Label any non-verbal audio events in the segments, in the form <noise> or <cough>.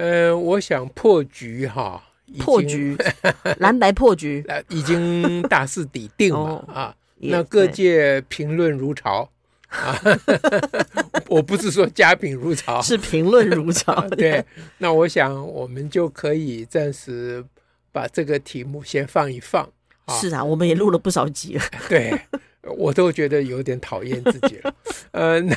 呃，我想破局哈，破局，<laughs> 蓝白破局，<laughs> 已经大势已定了、哦、啊。那各界评论如潮啊，<laughs> 我不是说佳评如潮，是评论如潮。对，那我想我们就可以暂时把这个题目先放一放。是啊，我们也录了不少集了。对。我都觉得有点讨厌自己了，<laughs> 呃，那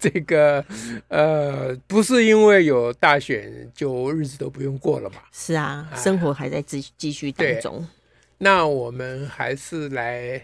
这个呃，不是因为有大选就日子都不用过了吧？是啊，生活还在继继续当中。那我们还是来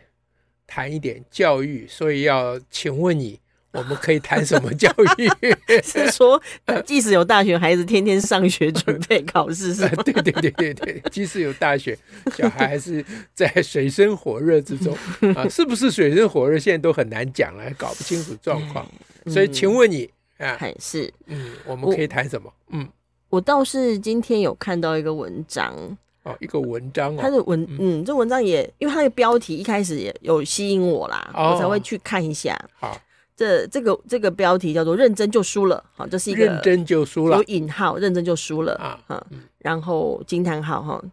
谈一点教育，所以要请问你。我们可以谈什么教育？<laughs> 是说，即使有大学，孩子天天上学准备考试，是吗？<laughs> 对对对对对，即使有大学，小孩还是在水深火热之中 <laughs> 啊！是不是水深火热？现在都很难讲了，还搞不清楚状况。所以，请问你啊，是嗯，我们可以谈什么？嗯，我倒是今天有看到一个文章哦，一个文章哦，它的文嗯，这文章也因为它的标题一开始也有吸引我啦，我才会去看一下。好。这这个这个标题叫做“认真就输了”，好，这是一个认真就输了，有引号，认真就输了啊，嗯，然后惊叹号哈，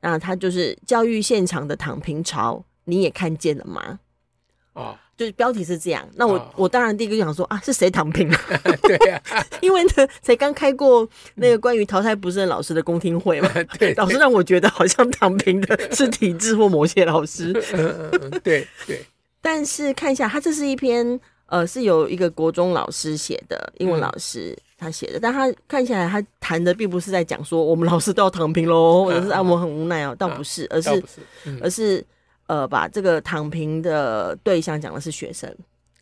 那他就是教育现场的躺平潮，你也看见了吗？哦，就是标题是这样。那我、哦、我当然第一个就想说啊，是谁躺平了？<laughs> 对呀、啊，<laughs> 因为呢，才刚开过那个关于淘汰不胜老师的公听会嘛，对，对，老师让我觉得好像躺平的是体制或某些老师，嗯嗯，对对。<laughs> 但是看一下，他这是一篇。呃，是有一个国中老师写的，英文老师他写的，嗯、但他看起来他谈的并不是在讲说我们老师都要躺平喽，或者是啊我很无奈哦、喔，倒不是，而是，而是呃把这个躺平的对象讲的是学生，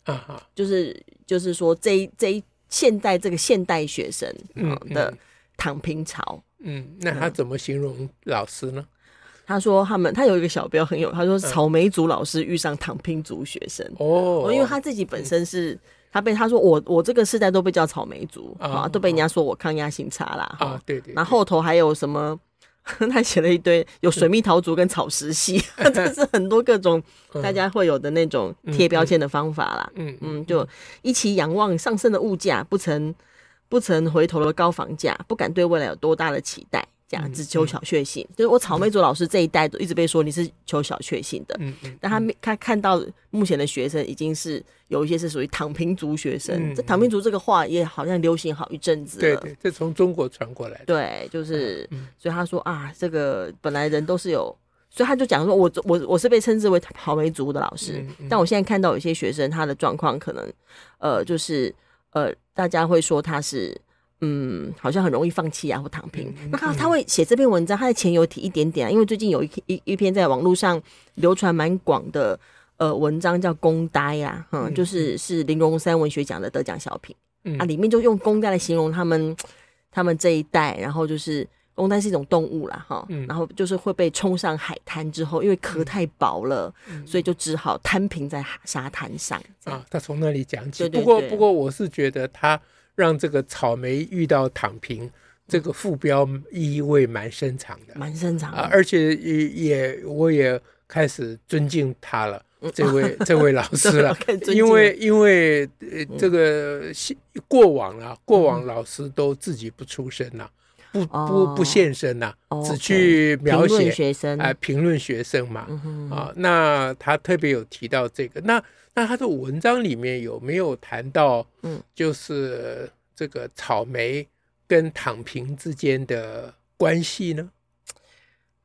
啊哈，就是就是说这一这一现代这个现代学生的躺平潮，嗯，嗯，那他怎么形容老师呢？他说：“他们他有一个小标很有，他说草莓族老师遇上躺平族学生哦，因为他自己本身是他被他说我我这个世代都被叫草莓族啊，都被人家说我抗压性差啦啊，对对。然后后头还有什么？<laughs> 他写了一堆有水蜜桃族跟草食系，<laughs> 这是很多各种大家会有的那种贴标签的方法啦。嗯嗯，就一起仰望上升的物价，不曾不曾回头的高房价，不敢对未来有多大的期待。”只求小确幸，就是我草莓族老师这一代都一直被说你是求小确幸的，嗯嗯，但他他看到目前的学生已经是有一些是属于躺平族学生，这躺平族这个话也好像流行好一阵子了，对对，这从中国传过来的，对，就是，所以他说啊，这个本来人都是有，所以他就讲说，我我我是被称之为草莓族的老师，但我现在看到有些学生他的状况可能，呃，就是呃，大家会说他是。嗯，好像很容易放弃啊，或躺平。那他他会写这篇文章，他的前有提一点点啊，因为最近有一一一篇在网络上流传蛮广的呃文章，叫《公呆》啊，嗯，就是是玲珑三文学奖的得奖小品，啊，里面就用公呆来形容他们他们这一代，然后就是公呆是一种动物啦，哈，然后就是会被冲上海滩之后，因为壳太薄了，所以就只好摊平在沙滩上啊。他从那里讲起，不过不过我是觉得他。让这个草莓遇到躺平，这个副标意味蛮深长的，蛮深长啊！而且也也我也开始尊敬他了，这位 <laughs> 这位老师了，因为因为这个过往啊，过往老师都自己不出声呐，不不不现身呐，只去描写学生啊，评论学生嘛啊。那他特别有提到这个那。那他的文章里面有没有谈到，嗯，就是这个草莓跟躺平之间的关系呢？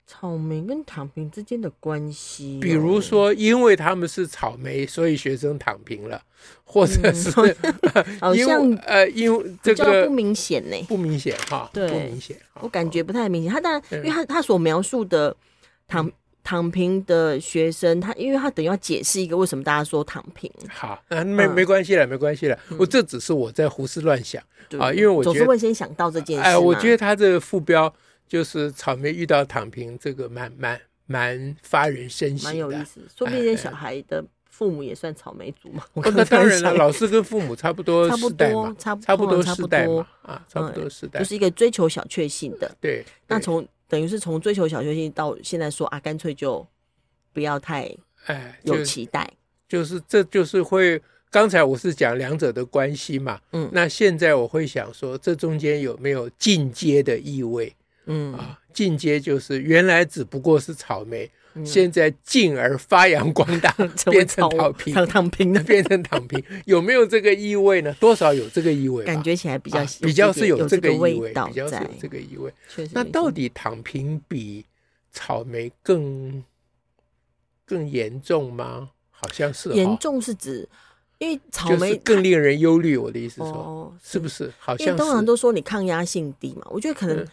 草莓跟躺平之间的关系，比如说，因为他们是草莓，所以学生躺平了，或者是 <laughs> 好像呃，因为这个不明显呢，不明显哈，对，不明显，我感觉不太明显。他当然，因为他他所描述的躺。躺平的学生，他因为他等于要解释一个为什么大家说躺平。好，那没没关系了，没关系了。我这只是我在胡思乱想啊，因为我总是会先想到这件事。哎，我觉得他这个副标就是草莓遇到躺平，这个蛮蛮蛮发人深省，蛮有意思。说不定小孩的父母也算草莓族嘛。<laughs> 那当然了，老师跟父母差不多，差不多，差差不多世代嘛，啊，差不多世代，就是一个追求小确幸的。对，那从。等于是从追求小确幸到现在说啊，干脆就不要太哎有期待，就是这就是会。刚才我是讲两者的关系嘛，嗯，那现在我会想说，这中间有没有进阶的意味？嗯啊，进阶就是原来只不过是草莓。现在进而发扬光大，<laughs> 变成躺平，躺平的变成躺平，有没有这个意味呢？多少有这个意味，感觉起来比较比较是有这个意味，比较是有这个意味。那到底躺平比草莓更更严重吗？好像是严重是指，因为草莓更令人忧虑。我的意思说，哦是不是？好像通常都说你抗压性低嘛，我觉得可能，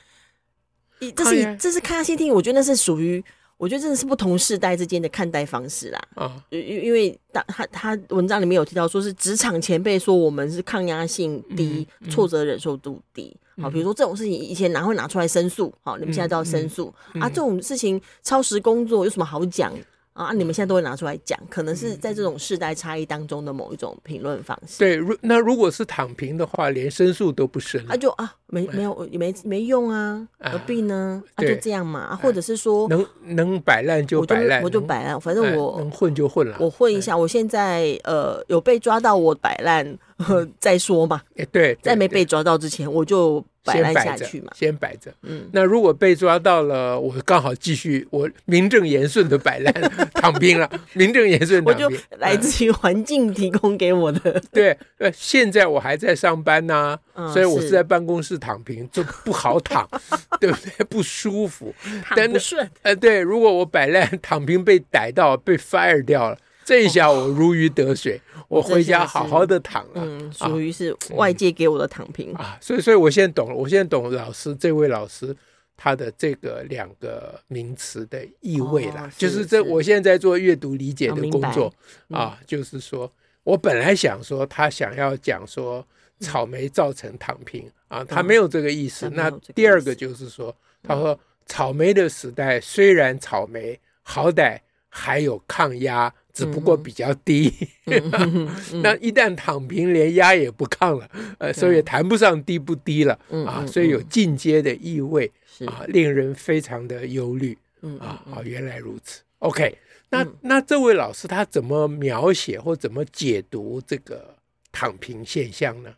这是这是抗压性低，我觉得那是属于。我觉得真的是不同世代之间的看待方式啦。啊，因因为他他他文章里面有提到，说是职场前辈说我们是抗压性低，挫折忍受度低。好，比如说这种事情以前哪会拿出来申诉？好，你们现在都要申诉啊？这种事情超时工作有什么好讲？啊，你们现在都会拿出来讲，可能是在这种世代差异当中的某一种评论方式。对，如那如果是躺平的话，连申诉都不申，啊就啊没没有没没用啊，何必呢？啊就这样嘛，或者是说能能摆烂就摆烂，我就摆烂，反正我能混就混了，我混一下。我现在呃有被抓到我摆烂 <laughs> 再说嘛，对，在没被抓到之前我就。摆烂下去嘛，先摆着。嗯，那如果被抓到了，我刚好继续，我名正言顺的摆烂 <laughs> 躺平了，名正言顺。我就来自于环境提供给我的。对，呃，现在我还在上班呢，所以我是在办公室躺平，就不好躺，<laughs> 对不对？不舒服，躺不顺。呃，对，如果我摆烂躺平被逮到，被 fire 掉了。这一下我如鱼得水，我回家好好的躺了。嗯，属于是外界给我的躺平啊。所以，所以我现在懂了，我现在懂老师这位老师他的这个两个名词的意味了。就是这，我现在在做阅读理解的工作啊。就是说我本来想说他想要讲说草莓造成躺平啊，他没有这个意思。那第二个就是说，他说草莓的时代虽然草莓好歹还有抗压。只不过比较低，<laughs> 那一旦躺平，连压也不抗了，呃，所以也谈不上低不低了啊，所以有进阶的意味啊，令人非常的忧虑啊啊，原来如此。OK，那那这位老师他怎么描写或怎么解读这个躺平现象呢？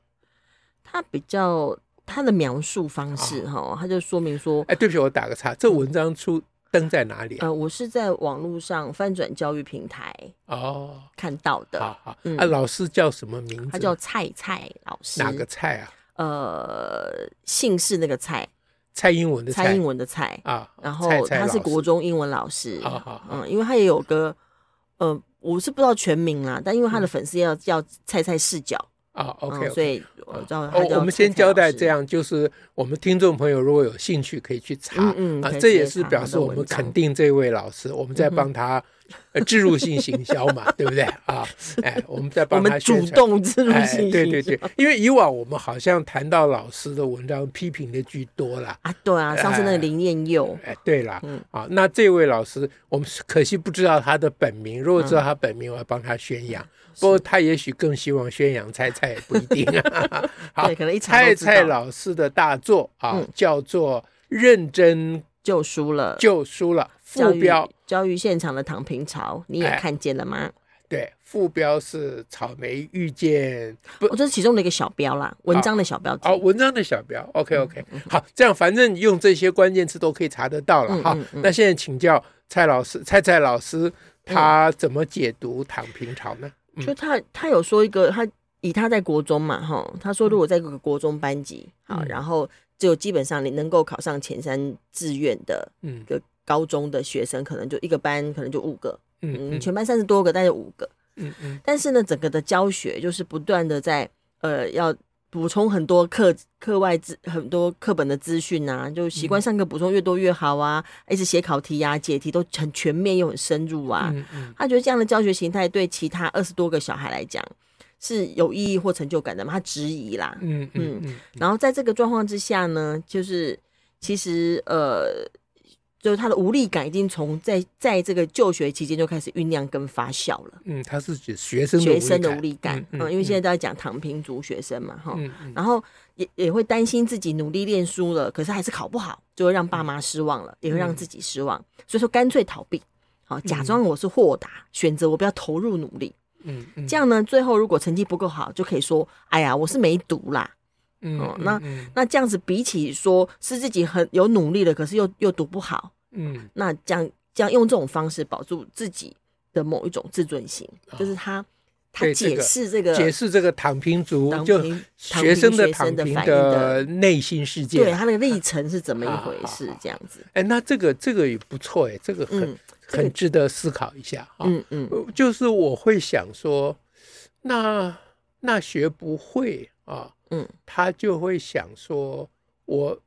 他比较他的描述方式哈，他就说明说，哎，对不起，我打个岔，这文章出。登在哪里？呃，我是在网络上翻转教育平台哦看到的。好好，啊，老师叫什么名字？他叫蔡蔡老师。哪个蔡啊？呃，姓氏那个蔡，蔡英文的蔡英文的蔡啊。然后他是国中英文老师。好好，嗯，因为他也有个呃，我是不知道全名啦，但因为他的粉丝要叫蔡蔡视角。啊，OK，所以我知道。哦，我们先交代这样，就是我们听众朋友如果有兴趣，可以去查。嗯啊，这也是表示我们肯定这位老师，我们在帮他植入性行销嘛，对不对啊？<laughs> 哎，我们在帮他主动置入性。对对对，因为以往我们好像谈到老师的文章，批评的居多了啊。对啊，上次那个林燕佑。哎，对了，啊，那这位老师，我们可惜不知道他的本名，如果知道他本名，我要帮他宣扬。不过他也许更希望宣扬蔡蔡也不一定啊。<laughs> 好，蔡蔡老师的大作啊，叫做《认真就输了》，就输了。副标：教育现场的躺平潮，你也看见了吗？对，副标是草莓遇见，不，这是其中的一个小标啦，文章的小标题。哦，文章的小标。OK OK，好，这样反正用这些关键词都可以查得到了哈。那现在请教蔡老师，蔡蔡老师他怎么解读躺平潮呢？就他，他有说一个，他以他在国中嘛，哈，他说如果在一个国中班级，好，然后就基本上你能够考上前三志愿的，嗯，个高中的学生，可能就一个班，可能就五个，嗯，全班三十多个，但是五个，嗯嗯，但是呢，整个的教学就是不断的在，呃，要补充很多课课外资很多课本的资讯啊，就习惯上课补充越多越好啊，嗯、一直写考题啊，解题都很全面又很深入啊。嗯嗯、他觉得这样的教学形态对其他二十多个小孩来讲是有意义或成就感的吗？他质疑啦。嗯嗯嗯。嗯然后在这个状况之下呢，就是其实呃。就是他的无力感已经从在在这个就学期间就开始酝酿跟发酵了。嗯，他是指学生学生的无力感，嗯，嗯，因为现在都在讲躺平族学生嘛，哈、然后也也会担心自己努力练书了，可是还是考不好，就会让爸妈失望了，嗯、也会让自己失望，所以说干脆逃避，好，假装我是豁达，选择我不要投入努力，嗯，嗯。这样呢，最后如果成绩不够好，就可以说，哎呀，我是没读啦，嗯，哦，那那这样子比起说是自己很有努力的，可是又又读不好。嗯，那这样这样用这种方式保住自己的某一种自尊心，哦、就是他他解释这个解释这个躺平族就学生的躺平的内心世界，对他那个历程是怎么一回事？这样子，哎、啊，那这个这个也不错，哎，这个很、嗯、很值得思考一下哈。嗯嗯，就是我会想说，那那学不会啊，嗯，他就会想说，我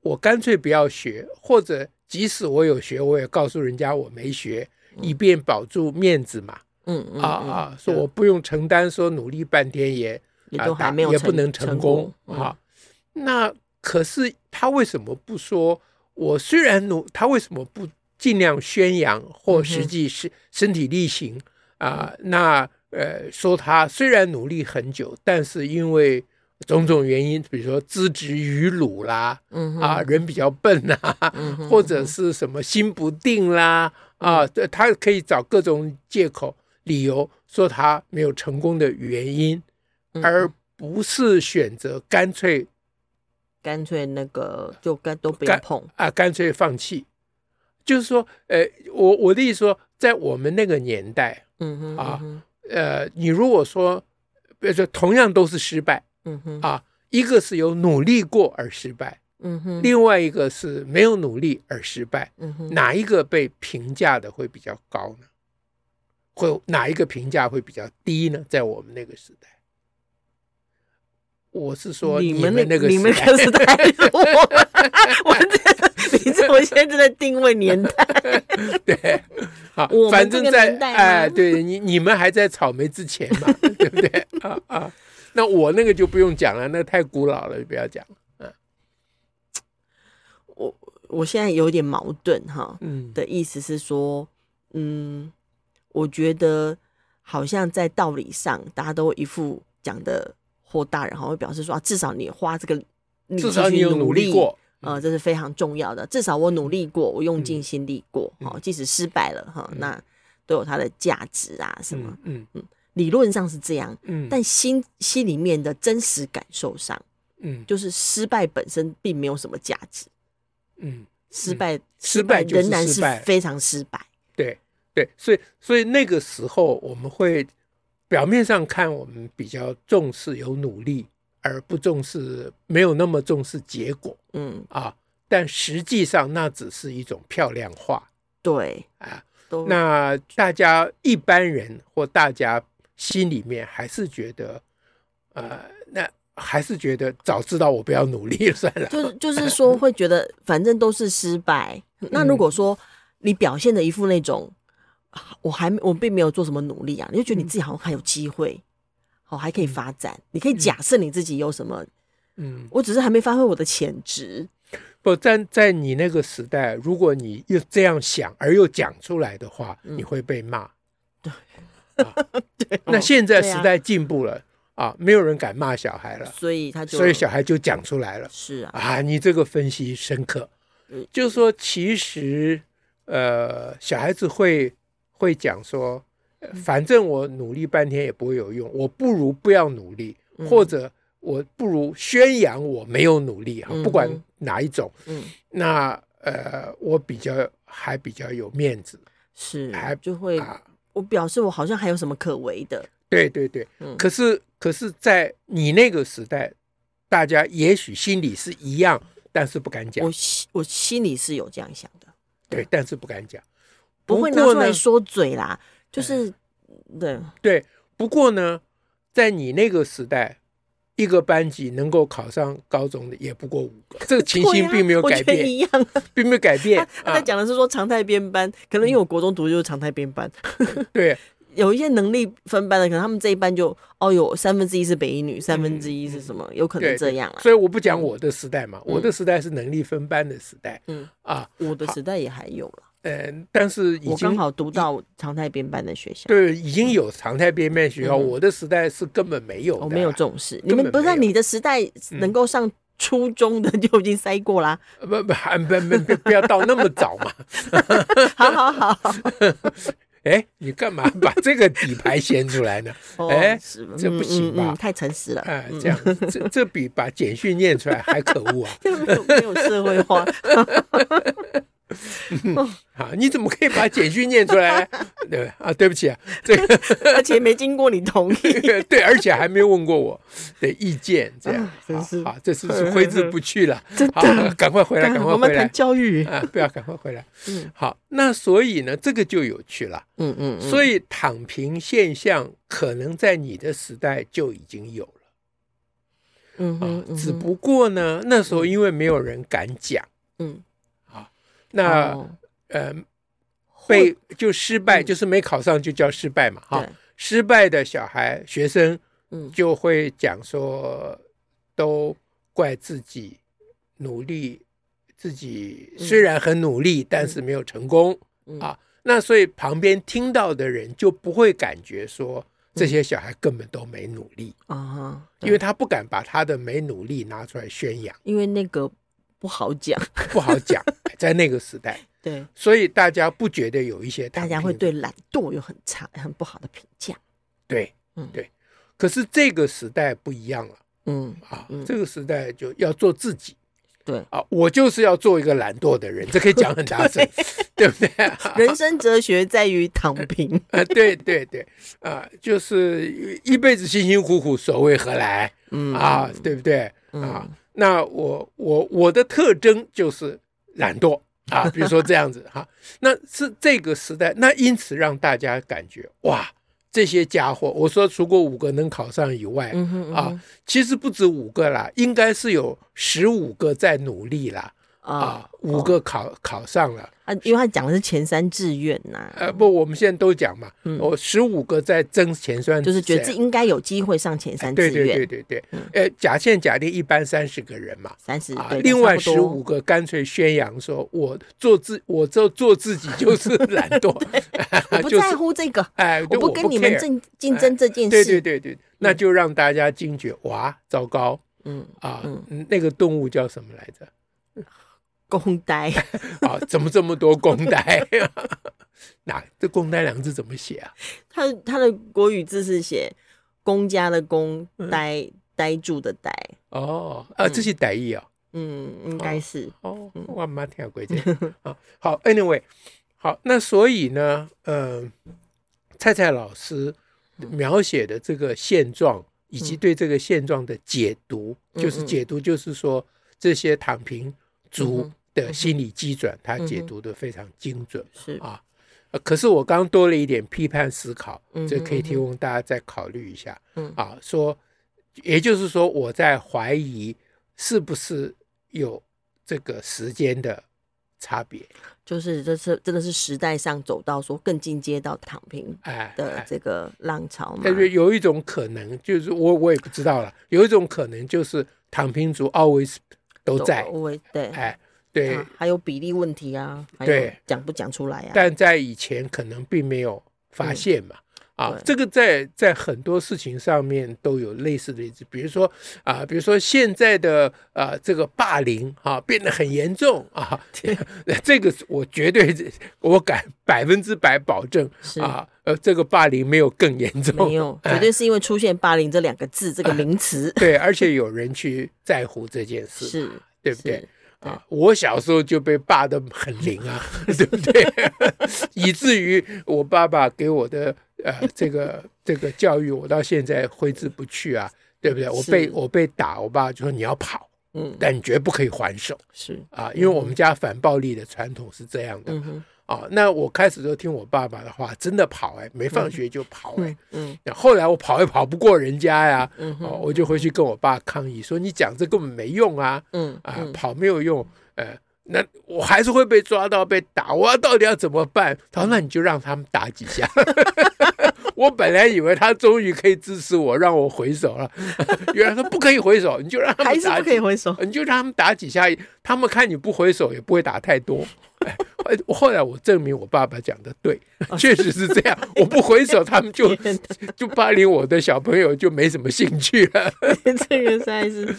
我干脆不要学，或者。即使我有学，我也告诉人家我没学，以便保住面子嘛。嗯啊啊，说我不用承担，说努力半天也也都还没有也不能成功啊。那可是他为什么不说？我虽然努，他为什么不尽量宣扬或实际是身体力行啊？那呃，说他虽然努力很久，但是因为。种种原因，比如说资质愚鲁啦，嗯、啊，人比较笨呐、啊，嗯、或者是什么心不定啦，嗯、啊，他可以找各种借口、理由说他没有成功的原因，而不是选择干脆干脆那个就干都不要碰啊，干脆放弃。就是说，呃，我我的意思说，在我们那个年代，嗯哼，啊，嗯、哼呃，你如果说，比如说同样都是失败。嗯哼啊，一个是有努力过而失败，嗯哼，另外一个是没有努力而失败，嗯哼，哪一个被评价的会比较高呢？会哪一个评价会比较低呢？在我们那个时代，我是说你们那个你们那个时代，<laughs> 我我这你这我现在在定位年代，<laughs> 对，好，反正在哎，对你你们还在草莓之前嘛，对不对？啊啊。<laughs> 那我那个就不用讲了，那太古老了，就不要讲了。嗯，我我现在有点矛盾哈，嗯，的意思是说，嗯，我觉得好像在道理上，大家都一副讲的或大人哈会表示说，啊，至少你花这个，至少你有努力过，呃，这是非常重要的。至少我努力过，我用尽心力过，哈，即使失败了哈，那都有它的价值啊，什么，嗯嗯。理论上是这样，嗯，但心心里面的真实感受上，嗯，就是失败本身并没有什么价值，嗯，失败失败仍然是非常失败，对对，所以所以那个时候我们会表面上看我们比较重视有努力，而不重视没有那么重视结果，嗯。啊，但实际上那只是一种漂亮话，对。啊，那大家一般人或大家。心里面还是觉得，呃，那还是觉得早知道我不要努力了算了。就是就是说，会觉得反正都是失败。那如果说你表现的一副那种，我还我并没有做什么努力啊，你就觉得你自己好像还有机会，哦还可以发展。你可以假设你自己有什么，嗯，我只是还没发挥我的潜质。不在在你那个时代，如果你又这样想而又讲出来的话，你会被骂。对。啊，<laughs> 对，那现在时代进步了啊，啊，没有人敢骂小孩了，所以他就，所以小孩就讲出来了。是啊，啊，你这个分析深刻，嗯，就是说，其实呃，小孩子会会讲说，反正我努力半天也不会有用，我不如不要努力，嗯，或者我不如宣扬我没有努力哈，不管哪一种，嗯，那呃，我比较还比较有面子，是，还就会啊。我表示我好像还有什么可为的，对对对，嗯，可是可是在你那个时代，大家也许心里是一样，但是不敢讲。我心我心里是有这样想的，对，但是不敢讲，不会拿出来说嘴啦，就是对对。不过呢，在你那个时代，一个班级能够考上高中的也不过五个，这个情形并没有改变，一样，并没有改变。他在讲的是说常态编班，可能因为我国中读的就是常态编班，对。有一些能力分班的，可能他们这一班就哦，有三分之一是北一女，三分之一是什么？有可能这样啊。所以我不讲我的时代嘛，我的时代是能力分班的时代。嗯啊，我的时代也还有了。嗯，但是我刚好读到常态编班的学校。对，已经有常态编班学校。我的时代是根本没有，我没有这种事。你们不知道你的时代能够上初中的就已经塞过啦。不不不不不要到那么早嘛。好 <laughs> 好好。<laughs> 哎，你干嘛把这个底牌掀出来呢？<laughs> 哎，这不行吧？太诚实了。哎，这样，这这比把简讯念出来还可恶啊！没有没有社会化。好，<laughs> 你怎么可以把简讯念出来？<laughs> 对啊，对不起啊，这个 <laughs> 而且没经过你同意，对，而且还没有问过我的意见，这样真是好，这次是挥之不去了。好，赶快回来，赶快回来。我们谈教育啊，不要赶快回来。嗯，好，那所以呢，这个就有趣了。嗯嗯，所以躺平现象可能在你的时代就已经有了。嗯嗯，只不过呢，那时候因为没有人敢讲。嗯。那，哦、呃，被就失败，就是没考上就叫失败嘛，哈。失败的小孩学生，就会讲说，都怪自己努力，自己虽然很努力，但是没有成功啊。那所以旁边听到的人就不会感觉说这些小孩根本都没努力啊，因为他不敢把他的没努力拿出来宣扬，因为那个。不好讲，<laughs> 不好讲，在那个时代，<laughs> 对，所以大家不觉得有一些，大家会对懒惰有很差、很不好的评价。对，嗯，对。可是这个时代不一样了，嗯啊，这个时代就要做自己，对啊，我就是要做一个懒惰的人，这可以讲很大声，<laughs> 对不对？人生哲学在于躺平，啊，对对对，啊，就是一辈子辛辛苦苦，所谓何来？嗯啊，对不对？啊。那我我我的特征就是懒惰啊，比如说这样子哈，那是这个时代，那因此让大家感觉哇，这些家伙，我说除过五个能考上以外啊，其实不止五个啦，应该是有十五个在努力啦。啊，五个考考上了。啊，因为他讲的是前三志愿呐。呃，不，我们现在都讲嘛，我十五个在争前三，就是觉得这应该有机会上前三志愿。对对对对对，呃，假设假定一般三十个人嘛，三十啊，另外十五个干脆宣扬说，我做自，我做做自己就是懒惰，<laughs> 我 <laughs> 不在乎这个，哎，我不跟你们争竞争这件事。对对对对，那就让大家惊觉，哇，糟糕，嗯啊，那个动物叫什么来着？工呆 <laughs> 啊？怎么这么多公呆？<laughs> 那这“公呆”两个字怎么写啊？他他的国语字是写“公家”的“公”，呆呆住的“呆”。哦，啊，这是呆意哦？嗯，应该是。哦，我妈听过这啊。好，Anyway，好，那所以呢，嗯，蔡蔡老师描写的这个现状，以及对这个现状的解读，就是解读，就是说这些躺平族。的心理机转，他解读的非常精准，是。啊，可是我刚多了一点批判思考，这可以提供大家再考虑一下，嗯。啊，说，也就是说，我在怀疑是不是有这个时间的差别，就是这是真的是时代上走到说更进阶到躺平哎的这个浪潮嘛？但是有一种可能，就是我我也不知道了，有一种可能就是躺平族 always 都在，对，哎。对、啊，还有比例问题啊，对，讲不讲出来啊？但在以前可能并没有发现嘛，嗯、啊，这个在在很多事情上面都有类似的例子，比如说啊，比如说现在的啊这个霸凌啊变得很严重啊，对。<laughs> 这个我绝对我敢百分之百保证是。啊，呃，这个霸凌没有更严重，没有，<laughs> 绝对是因为出现霸凌这两个字、啊、这个 <laughs> 名词，对，而且有人去在乎这件事，是，对不对？啊，我小时候就被霸得很灵啊，<laughs> 对不对？<laughs> 以至于我爸爸给我的呃这个这个教育，我到现在挥之不去啊，对不对？我被我被打，我爸就说你要跑，嗯，但你绝不可以还手，是。啊，因为我们家反暴力的传统是这样的，啊，那我开始就听我爸爸的话，真的跑哎，没放学就跑哎，嗯，后来我跑也跑不过人家呀，嗯，我就回去跟我爸抗议说，你讲这根本没用啊，嗯啊，跑没有用，呃，那我还是会被抓到被打，我要到底要怎么办？他说，那你就让他们打几下。<laughs> 我本来以为他终于可以支持我，让我回手了。<laughs> 原来他不可以回手，你就让他们打几，还是不可以回手，你就让他们打几下，他们看你不回手也不会打太多。<laughs> 后来我证明我爸爸讲的对，确实是这样。<laughs> 我不回首，他们就 <laughs> <laughs> 就霸凌我的小朋友就没什么兴趣了。这个实在是，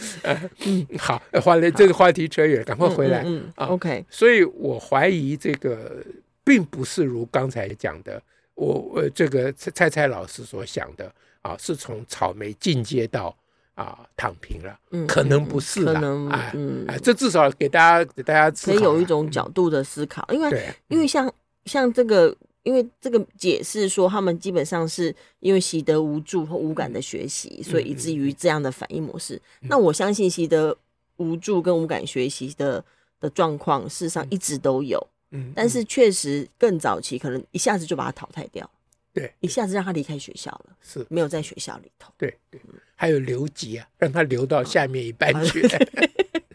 嗯，好，换了这个话题扯远，赶快回来。嗯，OK。所以我怀疑这个并不是如刚才讲的。我我这个蔡蔡老师所想的啊，是从草莓进阶到啊躺平了，嗯，可能不是啦，嗯，哎，嗯，这至少给大家给大家可以有一种角度的思考，因为因为像像这个，因为这个解释说他们基本上是因为习得无助或无感的学习，所以以至于这样的反应模式。那我相信习得无助跟无感学习的的状况，事实上一直都有。嗯，但是确实更早期可能一下子就把它淘汰掉，对，一下子让他离开学校了，是。没有在学校里头，对对，还有留级啊，让他留到下面一班去。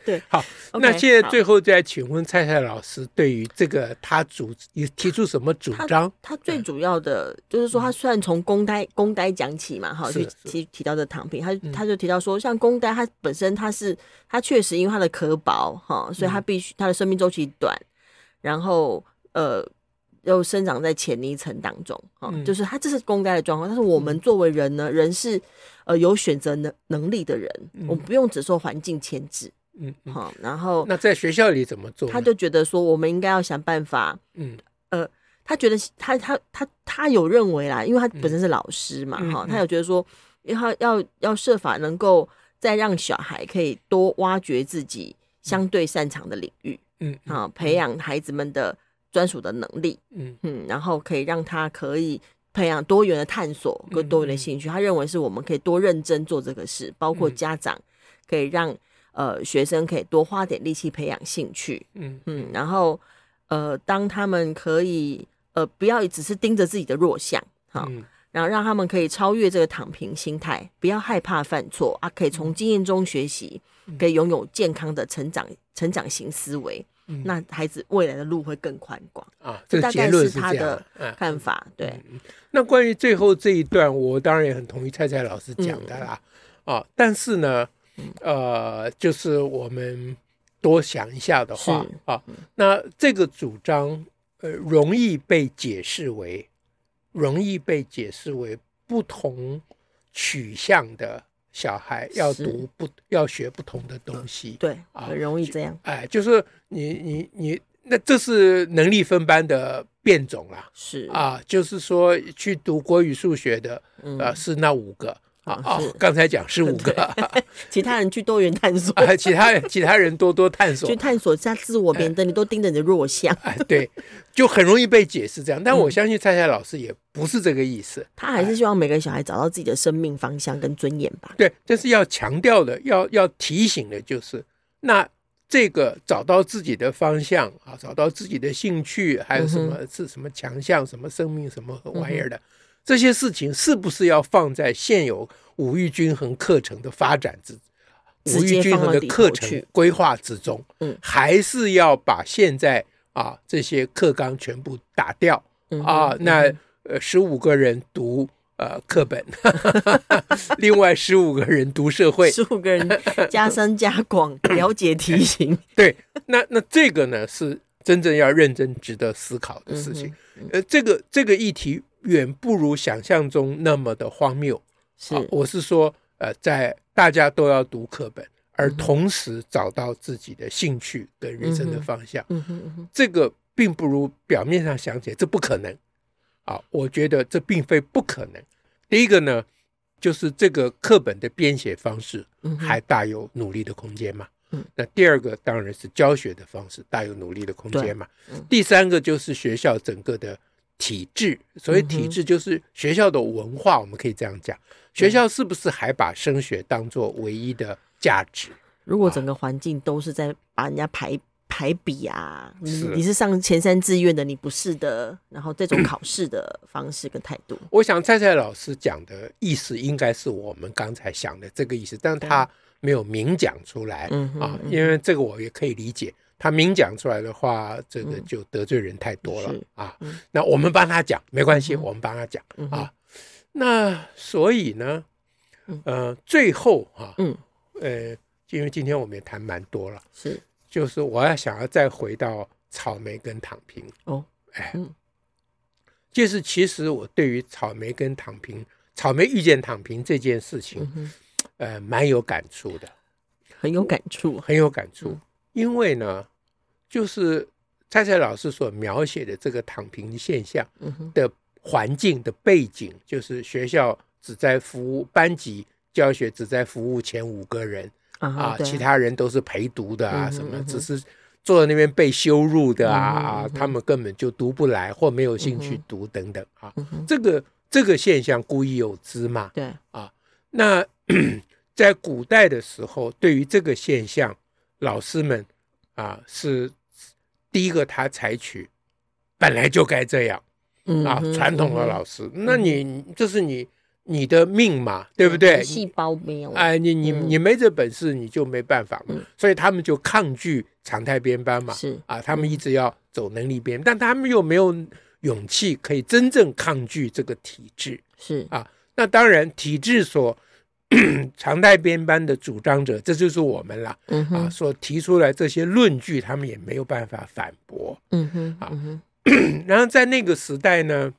对，<laughs> 好，那现在最后再请问蔡蔡老师，对于这个他主提出什么主张？他最？主要的就是说，他虽然从公呆公呆讲起嘛，哈，就提提到的躺平，他他就提到说，像公呆，他本身他是他确实因为他的壳薄哈，所以他必须他的生命周期短。然后，呃，又生长在浅泥层当中，啊、嗯，就是他这是公开的状况。但是我们作为人呢，人是呃有选择能能力的人，嗯、我们不用只受环境牵制，嗯，好、嗯。然后，那在学校里怎么做？他就觉得说，我们应该要想办法，嗯，呃，他觉得他他他他有认为啦，因为他本身是老师嘛，哈、嗯，他有觉得说，要要要设法能够再让小孩可以多挖掘自己相对擅长的领域。嗯，好，培养孩子们的专属的能力，嗯。嗯，然后可以让他可以培养多元的探索跟多元的兴趣。他认为是我们可以多认真做这个事，包括家长可以让呃学生可以多花点力气培养兴趣，嗯。嗯，然后呃当他们可以呃不要只是盯着自己的弱项，好，然后让他们可以超越这个躺平心态，不要害怕犯错啊，可以从经验中学习，可以拥有健康的成长。成长型思维，嗯、那孩子未来的路会更宽广啊。这大概是他的看法。对、那关于最后这一段，我当然也很同意蔡蔡老师讲的啦。嗯、啊，但是呢，呃，就是我们多想一下的话啊，那这个主张呃容易被解释为容易被解释为不同取向的。小孩要读不要学不同的东西，对，很容易这样。哎，就是你你你，那这是能力分班的变种啦。是啊，就是说去读国语、数学的，呃，是那五个。啊，刚才讲是五个，其他人去多元探索，<laughs> 其他人其他人多多探索，去探索下自我，免得你都盯着你的弱项。哎，对，就很容易被解释这样。但我相信蔡蔡老师也不是这个意思，他还是希望每个小孩找到自己的生命方向跟尊严吧。对，这是要强调的，要要提醒的，就是那这个找到自己的方向啊，找到自己的兴趣，还有什么是什么强项，什么生命，什么玩意儿的。这些事情是不是要放在现有五育均衡课程的发展之五育均衡的课程规划之中？嗯，还是要把现在啊这些课纲全部打掉啊？那呃十五个人读呃课本，<laughs> 另外十五个人读社会，十五个人加深加广 <laughs> 了解题型。<laughs> 对，那那这个呢是真正要认真值得思考的事情。呃，这个这个议题。远不如想象中那么的荒谬。是，我是说，呃，在大家都要读课本，而同时找到自己的兴趣跟人生的方向，嗯哼嗯哼，这个并不如表面上想起来，这不可能。啊，我觉得这并非不可能。第一个呢，就是这个课本的编写方式还大有努力的空间嘛。嗯，那第二个当然是教学的方式大有努力的空间嘛。第三个就是学校整个的。体制，所谓体制就是学校的文化，我们可以这样讲。学校是不是还把升学当做唯一的价值？如果整个环境都是在把人家排排排比啊，你你是上前三志愿的，你不是的，然后这种考试的方式跟态度，<coughs> 我想蔡蔡老师讲的意思应该是我们刚才想的这个意思，但他没有明讲出来啊，因为这个我也可以理解，他明讲出来的话，这个就得罪人太多了啊。那我们帮他讲没关系，我们帮他讲啊。那所以呢，呃，最后哈，嗯，呃，因为今天我们也谈蛮多了，是。就是我要想要再回到草莓跟躺平。哦，哎，嗯，就是其实我对于草莓跟躺平，草莓遇见躺平这件事情，嗯、呃，蛮有感触的，很有感触，很有感触。嗯、因为呢，就是蔡蔡老师所描写的这个躺平现象的环境的背景，就是学校只在服务班级教学，只在服务前五个人。啊，其他人都是陪读的啊，什么只是坐在那边被羞辱的啊啊，他们根本就读不来或没有兴趣读等等啊，这个这个现象古已有之嘛。对啊，那 <clears throat> 在古代的时候，对于这个现象，老师们啊是第一个他采取本来就该这样啊，传统的老师，那你这是你。你的命嘛，对不对？细胞没有哎，你你你没这本事，你就没办法嘛。所以他们就抗拒常态编班嘛。是啊，他们一直要走能力编，但他们又没有勇气可以真正抗拒这个体制。是啊，那当然体制所常态编班的主张者，这就是我们了。嗯，啊，所提出来这些论据，他们也没有办法反驳。嗯哼，啊，<clears throat> 然后在那个时代呢。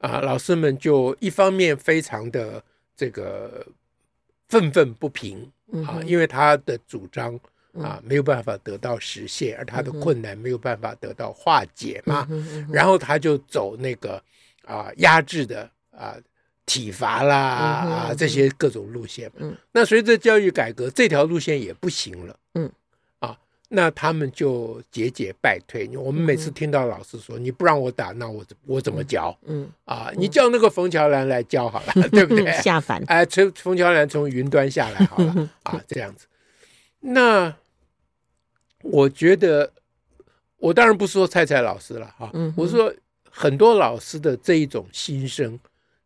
啊，老师们就一方面非常的这个愤愤不平啊，因为他的主张啊没有办法得到实现，而他的困难没有办法得到化解嘛，然后他就走那个啊压制的啊体罚啦啊这些各种路线。嗯那随着教育改革，这条路线也不行了。嗯。啊那他们就节节败退。我们每次听到老师说：“你不让我打，那我我怎么教？”嗯啊，你叫那个冯乔兰来教好了，<laughs> 对不对？下凡哎，从冯乔兰从云端下来好了 <laughs> 啊，这样子。那我觉得，我当然不是说蔡蔡老师了哈，我说很多老师的这一种心声，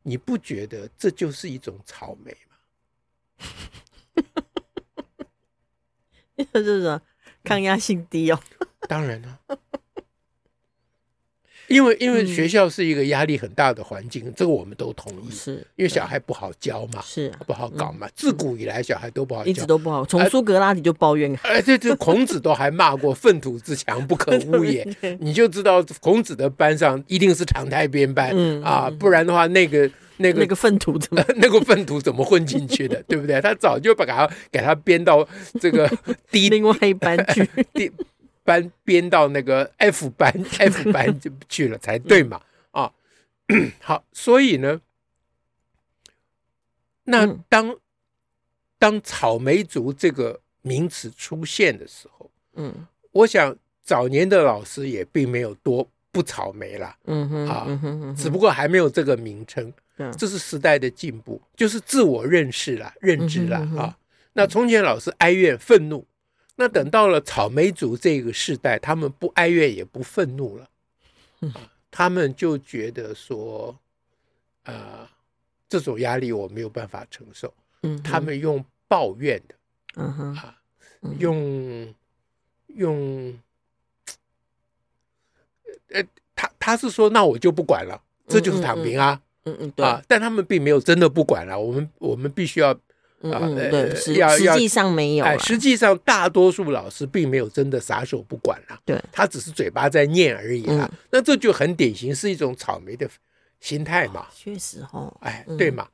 你不觉得这就是一种草莓吗？<laughs> 这是什么？抗压性低哦，当然了，因为因为学校是一个压力很大的环境，这个我们都同意。是，因为小孩不好教嘛，是不好搞嘛。自古以来小孩都不好教，一直都不好。从苏格拉底就抱怨，哎，这这孔子都还骂过“粪土之墙不可污也”，<laughs> 你就知道孔子的班上一定是常态编班啊，不然的话那个。那个那个粪土怎么 <laughs> 那个粪土怎么混进去的，<laughs> 对不对？他早就把他给他编到这个低另外一班去，低班编到那个 F 班 F 班 <laughs> 就去了才对嘛？啊，好，所以呢，那当当草莓族这个名词出现的时候，嗯，我想早年的老师也并没有多不草莓了，嗯哼，啊，只不过还没有这个名称。这是时代的进步，就是自我认识了、认知了啊。那从前老师哀怨、愤怒，那等到了草莓族这个时代，他们不哀怨也不愤怒了，他们就觉得说，啊，这种压力我没有办法承受。他们用抱怨的，啊，用用，呃，他他是说，那我就不管了，这就是躺平啊。嗯嗯，对啊，但他们并没有真的不管了。我们我们必须要啊，对，实实际上没有。哎，实际上大多数老师并没有真的撒手不管了。对，他只是嘴巴在念而已啊。那这就很典型，是一种草莓的心态嘛。确实哦，哎，对嘛。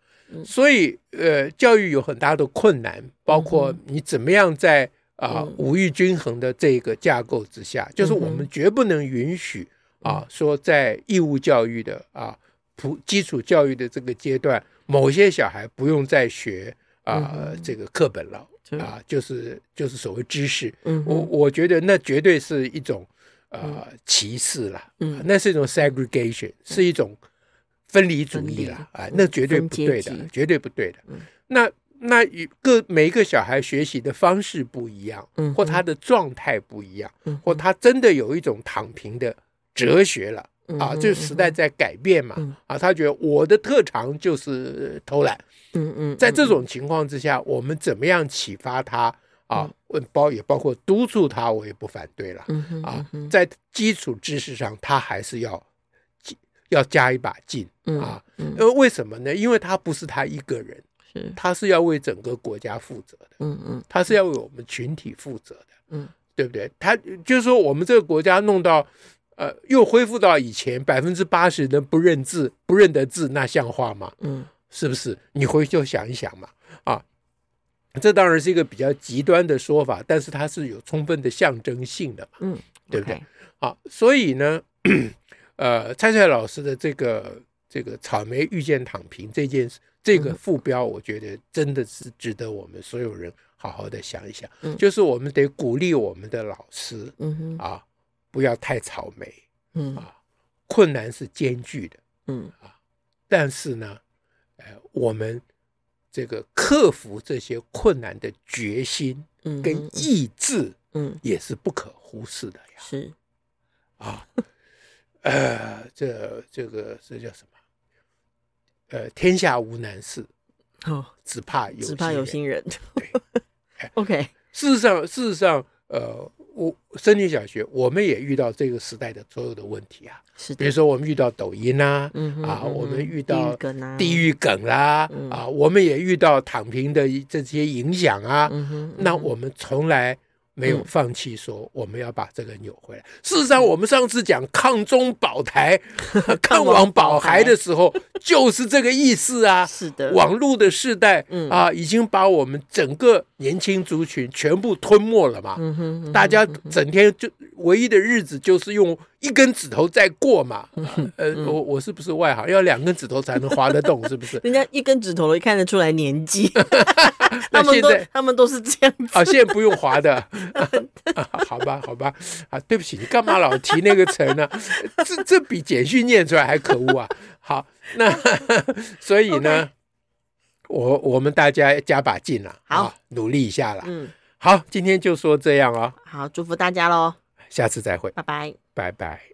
所以呃，教育有很大的困难，包括你怎么样在啊五育均衡的这个架构之下，就是我们绝不能允许啊说在义务教育的啊。普基础教育的这个阶段，某些小孩不用再学啊、呃，这个课本了啊，就是就是所谓知识。我我觉得那绝对是一种呃歧视了，那是一种 segregation，是一种分离主义了啊，那绝对不对的，绝对不对的。那那与个每一个小孩学习的方式不一样，嗯，或他的状态不一样，嗯，或他真的有一种躺平的哲学了，嗯、啊，这个时代在改变嘛，嗯、啊，他觉得我的特长就是偷懒，嗯嗯，在这种情况之下，我们怎么样启发他啊？问包也包括督促他，我也不反对了，嗯啊，在基础知识上，他还是要要加一把劲啊，呃，为什么呢？因为他不是他一个人。是他是要为整个国家负责的，嗯嗯，他是要为我们群体负责的，嗯，对不对？他就是说，我们这个国家弄到，呃，又恢复到以前百分之八十的不认字、不认得字，那像话吗？嗯，是不是？你回去就想一想嘛，啊，这当然是一个比较极端的说法，但是它是有充分的象征性的嘛，嗯，对不对？好，所以呢，呃，蔡蔡老师的这个这个草莓遇见躺平这件事。这个副标，我觉得真的是值得我们所有人好好的想一想。嗯、就是我们得鼓励我们的老师，嗯哼啊，不要太草莓，嗯啊，困难是艰巨的，嗯啊，但是呢，呃，我们这个克服这些困难的决心，跟意志，嗯，也是不可忽视的呀。是啊，呃，这这个这叫什么？呃，天下无难事，哦，只怕有只怕有心人。<laughs> 对，OK。事实上，事实上，呃，我森林小学，我们也遇到这个时代的所有的问题啊。是的，比如说我们遇到抖音啊，嗯哼嗯哼啊，我们遇到地狱梗啦，嗯、啊，我们也遇到躺平的这些影响啊。那我们从来。没有放弃，说我们要把这个扭回来。事实上，我们上次讲抗中保台、<laughs> 抗网保台的时候，就是这个意思啊。<laughs> 是的，网络的时代啊，已经把我们整个年轻族群全部吞没了嘛。大家整天就唯一的日子就是用一根指头在过嘛。呃，我我是不是外行？要两根指头才能滑得动，是不是？<laughs> 人家一根指头都看得出来年纪。<laughs> 他们都他们都是这样子啊，现在不用滑的，<laughs> 啊、好吧，好吧，啊，对不起，你干嘛老提那个词呢？这这比简讯念出来还可恶啊！好，那所以呢.我我们大家加把劲了，好、啊，努力一下了。嗯，好，今天就说这样哦。好，祝福大家喽，下次再会，拜拜，拜拜。